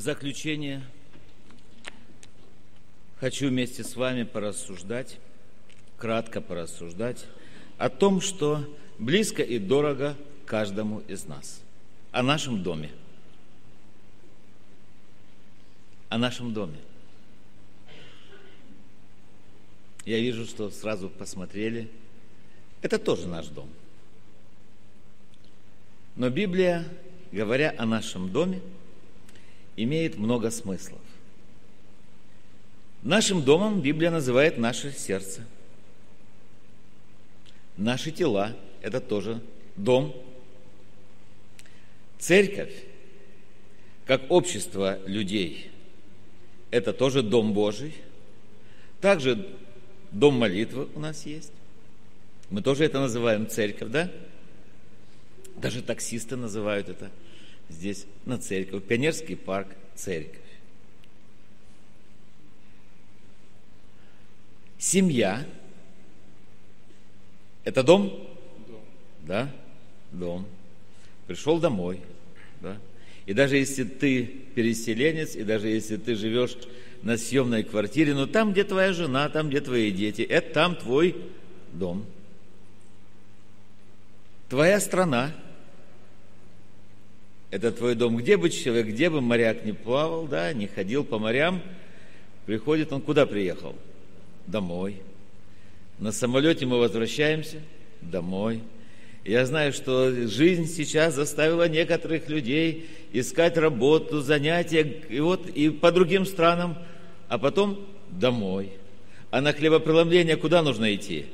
заключение хочу вместе с вами порассуждать, кратко порассуждать о том, что близко и дорого каждому из нас, о нашем доме. О нашем доме. Я вижу, что сразу посмотрели. Это тоже наш дом. Но Библия, говоря о нашем доме, имеет много смыслов. Нашим домом Библия называет наше сердце. Наши тела – это тоже дом. Церковь, как общество людей, это тоже дом Божий. Также дом молитвы у нас есть. Мы тоже это называем церковь, да? Даже таксисты называют это здесь на церковь. Пионерский парк – церковь. Семья – это дом? Дом. Да, дом. Пришел домой, да. И даже если ты переселенец, и даже если ты живешь на съемной квартире, но там, где твоя жена, там, где твои дети, это там твой дом. Твоя страна – это твой дом. Где бы человек, где бы моряк не плавал, да, не ходил по морям, приходит он куда приехал? Домой. На самолете мы возвращаемся домой. Я знаю, что жизнь сейчас заставила некоторых людей искать работу, занятия, и вот и по другим странам, а потом домой. А на хлебопреломление куда нужно идти?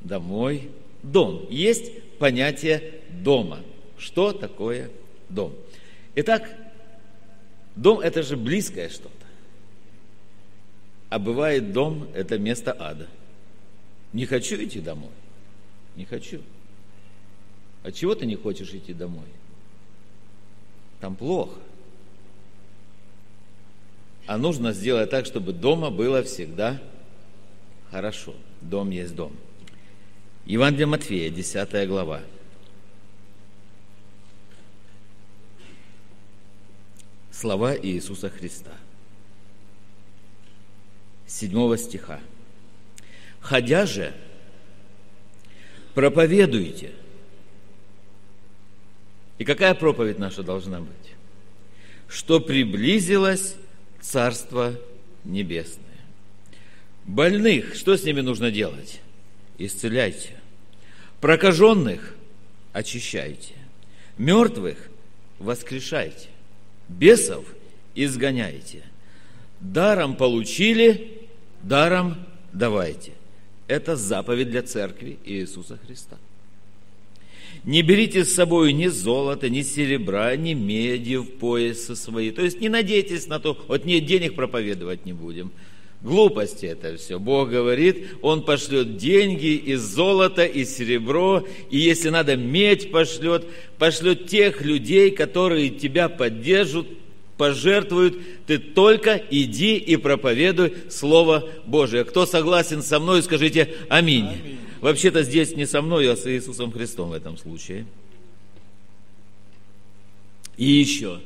Домой. Дом. Есть понятие дома. Что такое дом? Итак, дом – это же близкое что-то. А бывает дом – это место ада. Не хочу идти домой. Не хочу. А чего ты не хочешь идти домой? Там плохо. А нужно сделать так, чтобы дома было всегда хорошо. Дом есть дом. Евангелие Матфея, 10 глава. Слова Иисуса Христа. 7 стиха. «Ходя же, проповедуйте». И какая проповедь наша должна быть? Что приблизилось Царство Небесное. Больных, что с ними нужно делать? исцеляйте. Прокаженных очищайте. Мертвых воскрешайте. Бесов изгоняйте. Даром получили, даром давайте. Это заповедь для церкви Иисуса Христа. Не берите с собой ни золота, ни серебра, ни меди в поясы свои. То есть не надейтесь на то, вот нет денег проповедовать не будем – Глупости это все. Бог говорит, Он пошлет деньги из золота, и серебро, и если надо, медь пошлет, пошлет тех людей, которые тебя поддержат, пожертвуют, ты только иди и проповедуй Слово Божие. Кто согласен со мной, скажите аминь. аминь. Вообще-то здесь не со мной, а с Иисусом Христом в этом случае. И еще.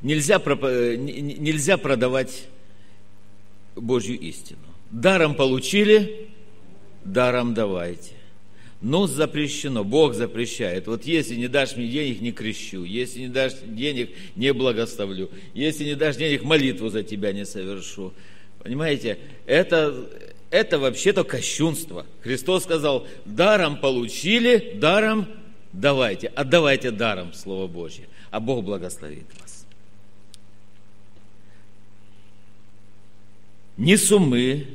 Нельзя, нельзя продавать Божью истину. Даром получили, даром давайте. Но запрещено, Бог запрещает. Вот если не дашь мне денег, не крещу. Если не дашь денег, не благословлю. Если не дашь денег, молитву за тебя не совершу. Понимаете, это, это вообще-то кощунство. Христос сказал, даром получили, даром давайте. Отдавайте даром Слово Божье. А Бог благословит вас. Ни сумы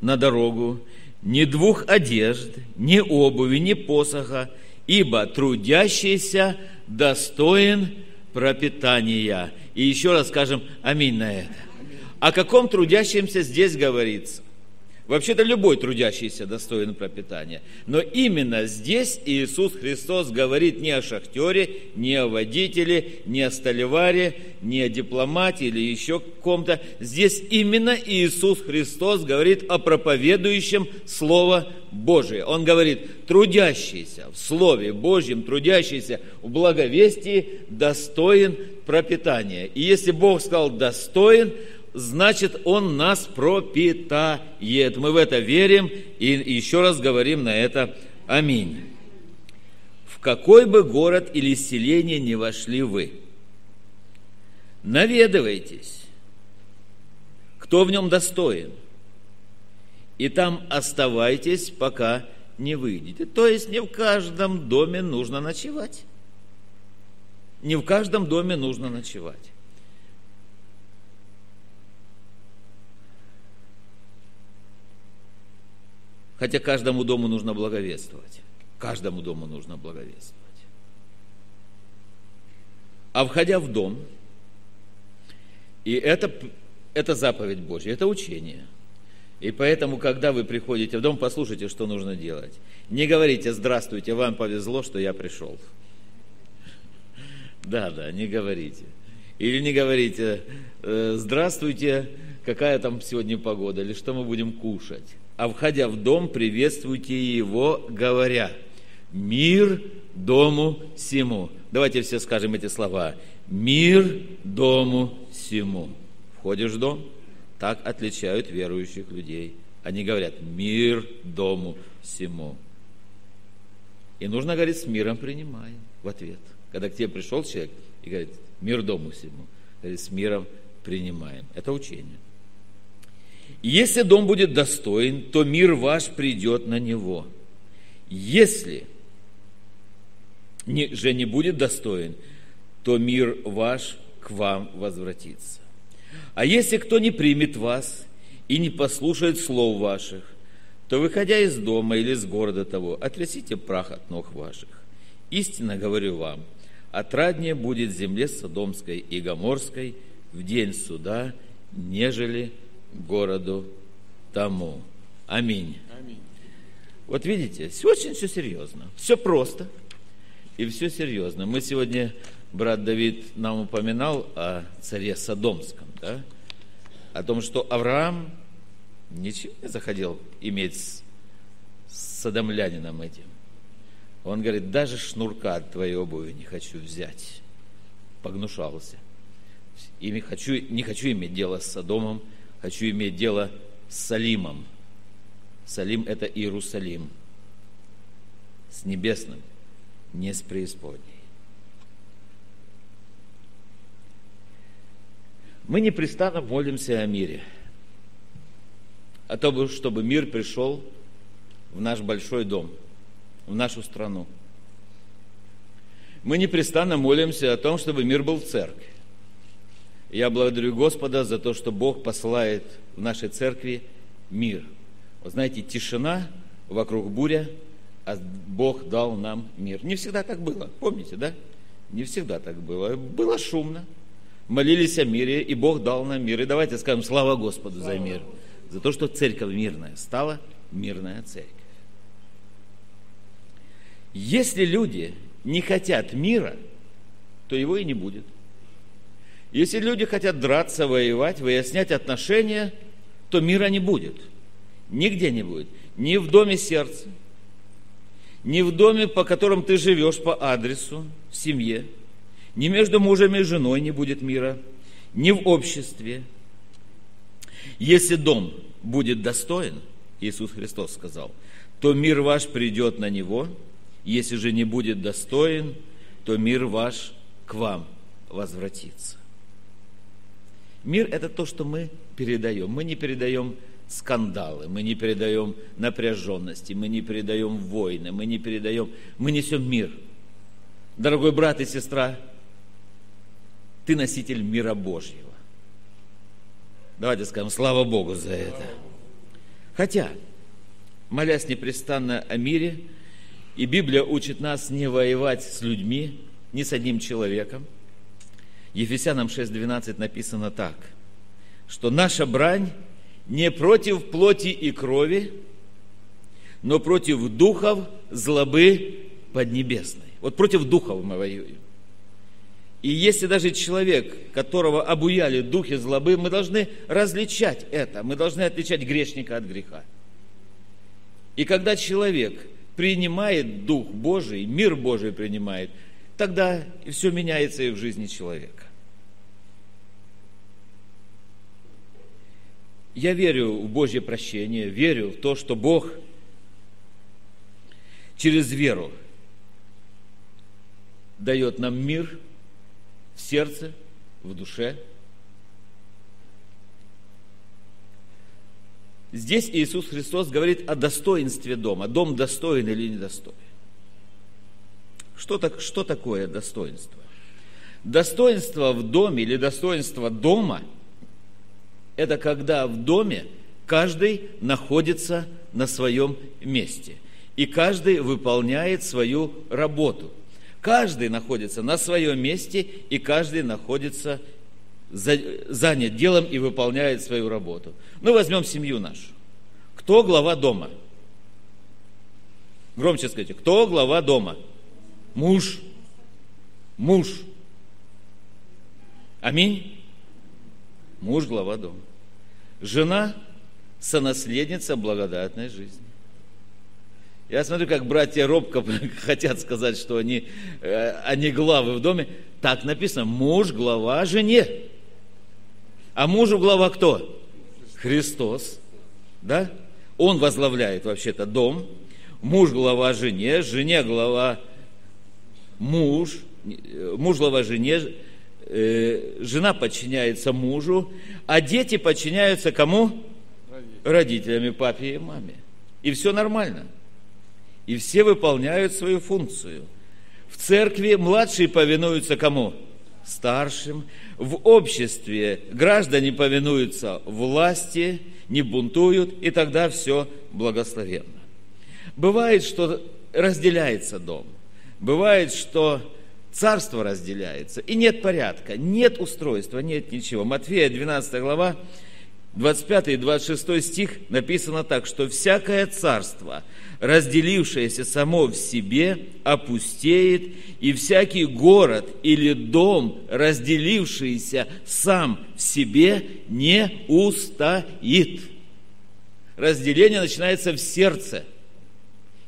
на дорогу, ни двух одежд, ни обуви, ни посоха, ибо трудящийся достоин пропитания. И еще раз скажем аминь на это. О каком трудящемся здесь говорится? Вообще-то любой трудящийся достоин пропитания. Но именно здесь Иисус Христос говорит не о шахтере, не о водителе, не о столеваре, не о дипломате или еще ком-то. Здесь именно Иисус Христос говорит о проповедующем Слово Божие. Он говорит, трудящийся в Слове Божьем, трудящийся в благовестии, достоин пропитания. И если Бог сказал достоин, значит, Он нас пропитает. Мы в это верим и еще раз говорим на это аминь. В какой бы город или селение не вошли вы, наведывайтесь, кто в нем достоин, и там оставайтесь, пока не выйдете. То есть не в каждом доме нужно ночевать. Не в каждом доме нужно ночевать. Хотя каждому дому нужно благовествовать. Каждому дому нужно благовествовать. А входя в дом, и это, это заповедь Божья, это учение. И поэтому, когда вы приходите в дом, послушайте, что нужно делать. Не говорите «Здравствуйте, вам повезло, что я пришел». Да, да, не говорите. Или не говорите «Э, «Здравствуйте, какая там сегодня погода?» или «Что мы будем кушать?» А входя в дом, приветствуйте его, говоря, «Мир дому сему». Давайте все скажем эти слова. «Мир дому сему». Входишь в дом, так отличают верующих людей. Они говорят «Мир дому сему». И нужно говорить «С миром принимаем» в ответ. Когда к тебе пришел человек и говорит «Мир дому сему», говорит «С миром принимаем». Это учение. Если дом будет достоин, то мир ваш придет на него. Если же не будет достоин, то мир ваш к вам возвратится. А если кто не примет вас и не послушает слов ваших, то, выходя из дома или из города того, отрясите прах от ног ваших. Истинно говорю вам, отраднее будет земле Содомской и Гоморской в день суда, нежели городу тому. Аминь. Аминь. Вот видите, очень все серьезно, все просто и все серьезно. Мы сегодня, брат Давид нам упоминал о царе Содомском, да? о том, что Авраам ничего не захотел иметь с, с садомлянином этим. Он говорит, даже шнурка от твоей обуви не хочу взять. Погнушался. И хочу, не хочу иметь дело с Содомом, хочу иметь дело с Салимом. Салим – это Иерусалим. С небесным, не с преисподней. Мы непрестанно молимся о мире. О том, чтобы мир пришел в наш большой дом, в нашу страну. Мы непрестанно молимся о том, чтобы мир был в церкви. Я благодарю Господа за то, что Бог посылает в нашей церкви мир. Вы знаете, тишина, вокруг буря, а Бог дал нам мир. Не всегда так было, помните, да? Не всегда так было. Было шумно. Молились о мире, и Бог дал нам мир. И давайте скажем слава Господу за мир. За то, что церковь мирная стала мирная церковь. Если люди не хотят мира, то его и не будет. Если люди хотят драться, воевать, выяснять отношения, то мира не будет. Нигде не будет. Ни в доме сердца, ни в доме, по которому ты живешь по адресу, в семье, ни между мужем и женой не будет мира, ни в обществе. Если дом будет достоин, Иисус Христос сказал, то мир ваш придет на него, если же не будет достоин, то мир ваш к вам возвратится. Мир – это то, что мы передаем. Мы не передаем скандалы, мы не передаем напряженности, мы не передаем войны, мы не передаем, мы несем мир. Дорогой брат и сестра, ты носитель мира Божьего. Давайте скажем, слава Богу за это. Хотя, молясь непрестанно о мире, и Библия учит нас не воевать с людьми, ни с одним человеком – Ефесянам 6.12 написано так, что наша брань не против плоти и крови, но против духов злобы поднебесной. Вот против духов мы воюем. И если даже человек, которого обуяли духи злобы, мы должны различать это, мы должны отличать грешника от греха. И когда человек принимает Дух Божий, мир Божий принимает, тогда все меняется и в жизни человека. Я верю в Божье прощение, верю в то, что Бог через веру дает нам мир – в сердце, в душе. Здесь Иисус Христос говорит о достоинстве дома. Дом достоин или недостоин. Что, так, что такое достоинство? Достоинство в доме или достоинство дома – это когда в доме каждый находится на своем месте, и каждый выполняет свою работу – Каждый находится на своем месте, и каждый находится занят делом и выполняет свою работу. Ну, возьмем семью нашу. Кто глава дома? Громче скажите, кто глава дома? Муж. Муж. Аминь. Муж глава дома. Жена сонаследница благодатной жизни. Я смотрю, как братья робко хотят сказать, что они, э, они главы в доме. Так написано, муж глава жене. А мужу глава кто? Христос. Да? Он возглавляет вообще-то дом. Муж глава жене, жене глава муж, муж глава жене, э, жена подчиняется мужу, а дети подчиняются кому? Родителями, папе и маме. И все нормально и все выполняют свою функцию. В церкви младшие повинуются кому? Старшим. В обществе граждане повинуются власти, не бунтуют, и тогда все благословенно. Бывает, что разделяется дом. Бывает, что царство разделяется, и нет порядка, нет устройства, нет ничего. Матфея 12 глава, 25 и 26 стих написано так, что всякое царство, разделившееся само в себе, опустеет, и всякий город или дом, разделившийся сам в себе, не устоит. Разделение начинается в сердце –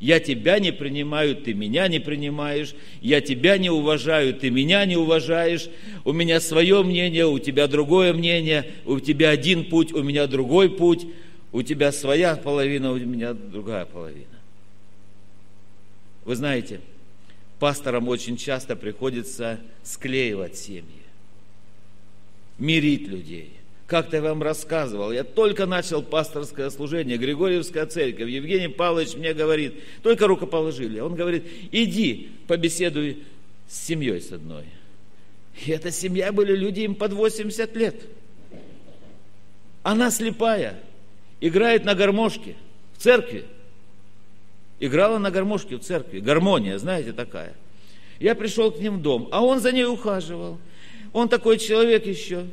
я тебя не принимаю, ты меня не принимаешь. Я тебя не уважаю, ты меня не уважаешь. У меня свое мнение, у тебя другое мнение. У тебя один путь, у меня другой путь. У тебя своя половина, у меня другая половина. Вы знаете, пасторам очень часто приходится склеивать семьи, мирить людей. Как-то я вам рассказывал, я только начал пасторское служение, Григорьевская церковь, Евгений Павлович мне говорит, только рукоположили. Он говорит, иди, побеседуй с семьей с одной. И эта семья были люди им под 80 лет. Она слепая, играет на гармошке в церкви. Играла на гармошке в церкви. Гармония, знаете, такая. Я пришел к ним в дом, а он за ней ухаживал. Он такой человек еще.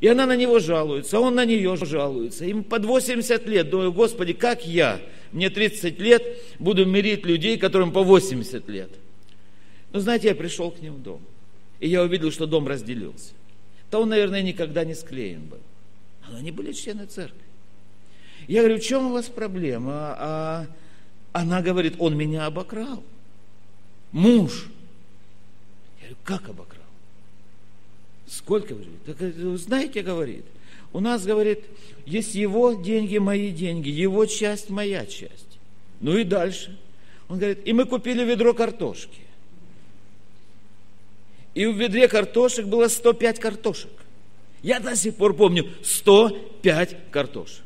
И она на него жалуется, а он на нее жалуется. Им под 80 лет. Думаю, Господи, как я, мне 30 лет, буду мирить людей, которым по 80 лет. Но знаете, я пришел к ним в дом. И я увидел, что дом разделился. То он, наверное, никогда не склеен был. Но они были члены церкви. Я говорю, в чем у вас проблема? А она говорит, он меня обокрал. Муж. Я говорю, как обокрал? Сколько вы Так, э, знаете, говорит, у нас, говорит, есть его деньги, мои деньги, его часть, моя часть. Ну и дальше. Он говорит, и мы купили ведро картошки. И в ведре картошек было 105 картошек. Я до сих пор помню 105 картошек.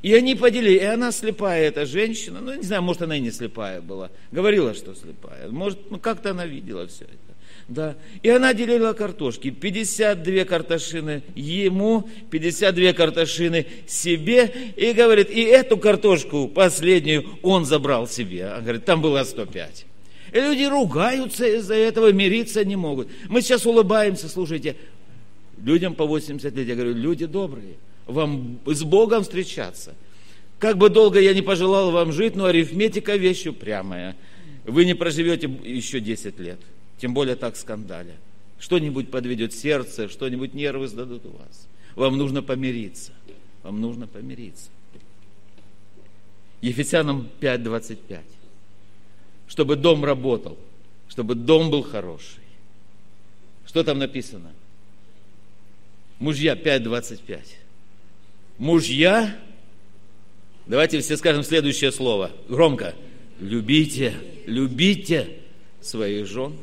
И они поделили, и она слепая, эта женщина, ну, не знаю, может, она и не слепая была, говорила, что слепая, может, ну, как-то она видела все это. Да. И она делила картошки. 52 картошины ему, 52 картошины себе. И говорит, и эту картошку последнюю он забрал себе. Он говорит, там было 105. И люди ругаются из-за этого, мириться не могут. Мы сейчас улыбаемся, слушайте, людям по 80 лет, я говорю, люди добрые. вам с Богом встречаться. Как бы долго я не пожелал вам жить, но арифметика вещь упрямая. Вы не проживете еще 10 лет, тем более так скандаля. Что-нибудь подведет сердце, что-нибудь нервы сдадут у вас. Вам нужно помириться. Вам нужно помириться. Ефесянам 5.25. Чтобы дом работал, чтобы дом был хороший. Что там написано? Мужья 5.25. Мужья, давайте все скажем следующее слово, громко. Любите, любите своих жен.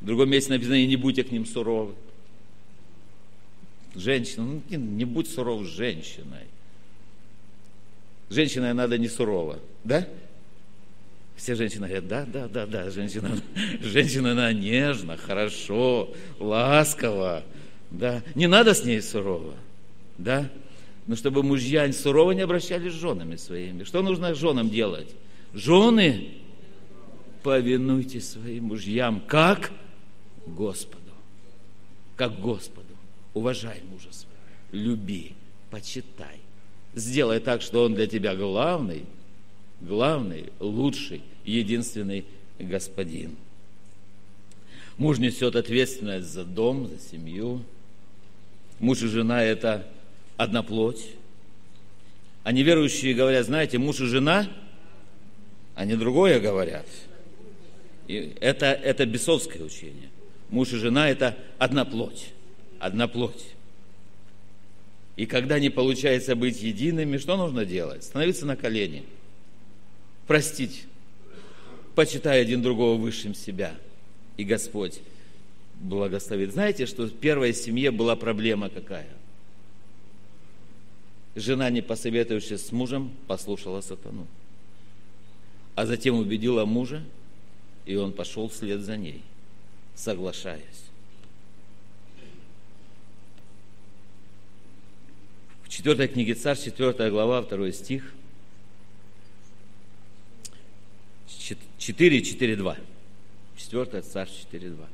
В другом месте написано, не будьте к ним суровы. Женщина, ну, не будь суров с женщиной. Женщиной надо не сурово, да? Все женщины говорят, да, да, да, да, женщина, женщина, она нежно, хорошо, ласково, да. Не надо с ней сурово, да. Но чтобы мужья сурово не обращались с женами своими. Что нужно женам делать? Жены, повинуйтесь своим мужьям, как Господу. Как Господу. Уважай мужа своего. Люби, почитай. Сделай так, что он для тебя главный – главный, лучший, единственный господин. Муж несет ответственность за дом, за семью. Муж и жена – это одна плоть. А неверующие говорят, знаете, муж и жена, они другое говорят. И это, это бесовское учение. Муж и жена – это одна плоть. Одна плоть. И когда не получается быть едиными, что нужно делать? Становиться на колени – простить, почитая один другого высшим себя. И Господь благословит. Знаете, что в первой семье была проблема какая? Жена, не посоветовавшись с мужем, послушала сатану. А затем убедила мужа, и он пошел вслед за ней, соглашаясь. В четвертой книге Царь, четвертая глава, второй стих – 4, 4, 2. 4 Царств 4, 2.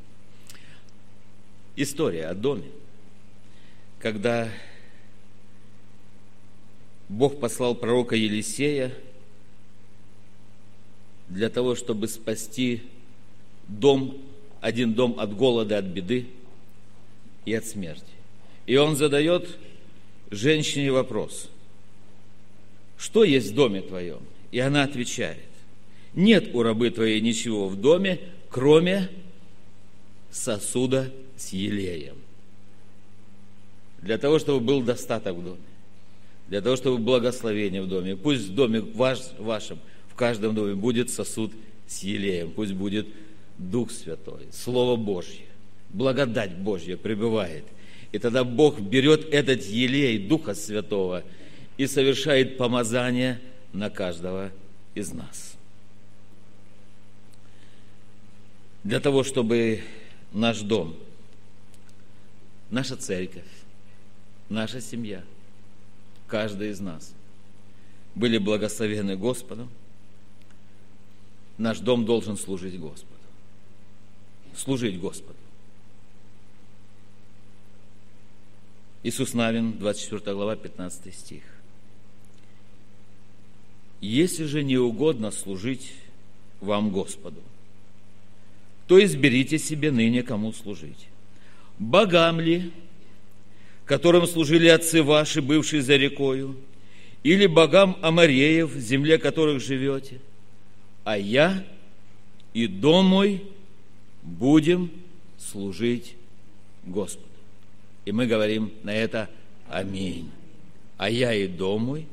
История о доме, когда Бог послал пророка Елисея для того, чтобы спасти дом, один дом от голода, от беды и от смерти. И он задает женщине вопрос, что есть в доме твоем? И она отвечает, нет у рабы твоей ничего в доме, кроме сосуда с елеем. Для того, чтобы был достаток в доме. Для того, чтобы благословение в доме. Пусть в доме ваш, вашем, в каждом доме будет сосуд с елеем. Пусть будет Дух Святой, Слово Божье, благодать Божья пребывает. И тогда Бог берет этот елей Духа Святого и совершает помазание на каждого из нас. для того, чтобы наш дом, наша церковь, наша семья, каждый из нас были благословены Господом, наш дом должен служить Господу. Служить Господу. Иисус Навин, 24 глава, 15 стих. «Если же не угодно служить вам Господу, то изберите себе ныне, кому служить. Богам ли, которым служили отцы ваши, бывшие за рекою, или богам Амареев, в земле которых живете, а я и дом мой будем служить Господу. И мы говорим на это Аминь. А я и дом мой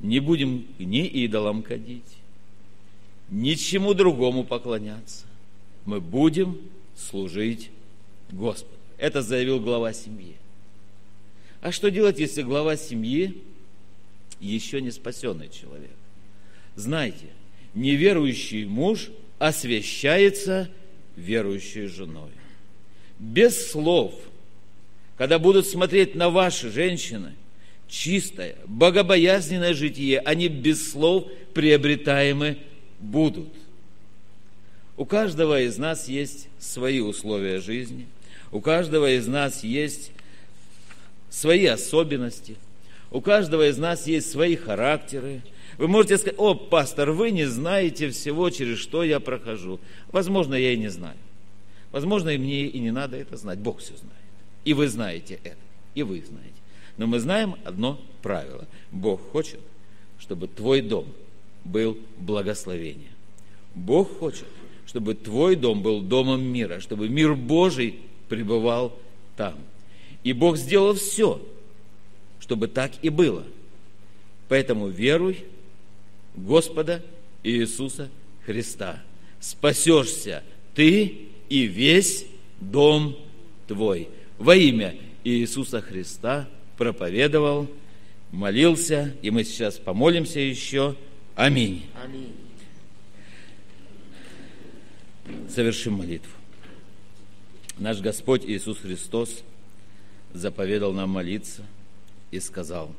не будем ни идолам кадить, ничему другому поклоняться, мы будем служить Господу. Это заявил глава семьи. А что делать, если глава семьи еще не спасенный человек? Знайте, неверующий муж освящается верующей женой. Без слов, когда будут смотреть на ваши женщины, чистое, богобоязненное житие, они без слов приобретаемы будут – у каждого из нас есть свои условия жизни, у каждого из нас есть свои особенности. У каждого из нас есть свои характеры. Вы можете сказать, о, пастор, вы не знаете всего, через что я прохожу. Возможно, я и не знаю. Возможно, и мне и не надо это знать. Бог все знает. И вы знаете это. И вы знаете. Но мы знаем одно правило. Бог хочет, чтобы твой дом был благословением. Бог хочет, чтобы твой дом был домом мира, чтобы мир Божий пребывал там. И Бог сделал все, чтобы так и было. Поэтому веруй Господа Иисуса Христа. Спасешься ты и весь дом твой. Во имя Иисуса Христа проповедовал, молился, и мы сейчас помолимся еще. Аминь. Аминь. Совершим молитву. Наш Господь Иисус Христос заповедал нам молиться и сказал,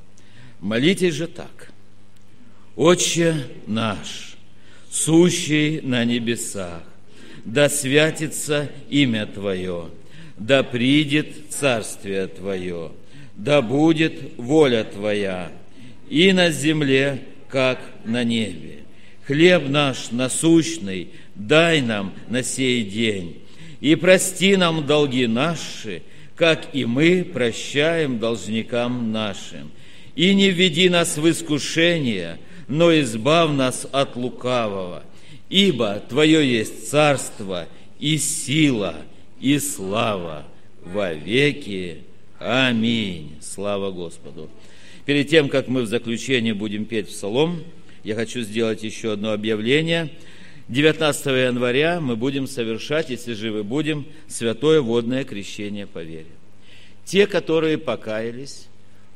молитесь же так, Отче наш, сущий на небесах, да святится имя Твое, да придет Царствие Твое, да будет воля Твоя и на земле, как на небе. Хлеб наш насущный дай нам на сей день, и прости нам долги наши, как и мы прощаем должникам нашим. И не введи нас в искушение, но избав нас от лукавого. Ибо Твое есть царство и сила и слава во веки. Аминь. Слава Господу. Перед тем, как мы в заключение будем петь псалом, я хочу сделать еще одно объявление – 19 января мы будем совершать, если живы будем, святое водное крещение по вере. Те, которые покаялись,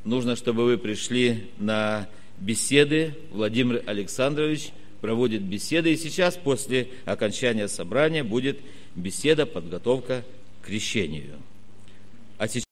нужно, чтобы вы пришли на беседы. Владимир Александрович проводит беседы. И сейчас, после окончания собрания, будет беседа, подготовка к крещению. А сейчас